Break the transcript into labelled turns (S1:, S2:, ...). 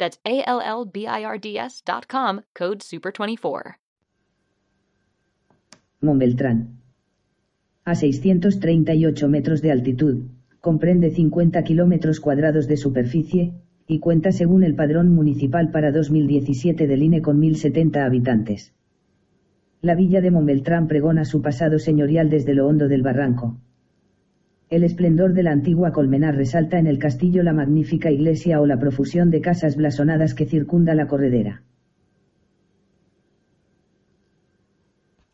S1: That's A-L-L-B-I-R-D-S dot com, code SUPER24.
S2: Montbeltrán. A 638 metros de altitud, comprende 50 kilómetros cuadrados de superficie, y cuenta según el padrón municipal para 2017 del INE con 1.070 habitantes. La villa de Montbeltrán pregona su pasado señorial desde lo hondo del barranco. El esplendor de la antigua colmenar resalta en el castillo la magnífica iglesia o la profusión de casas blasonadas que circunda la corredera.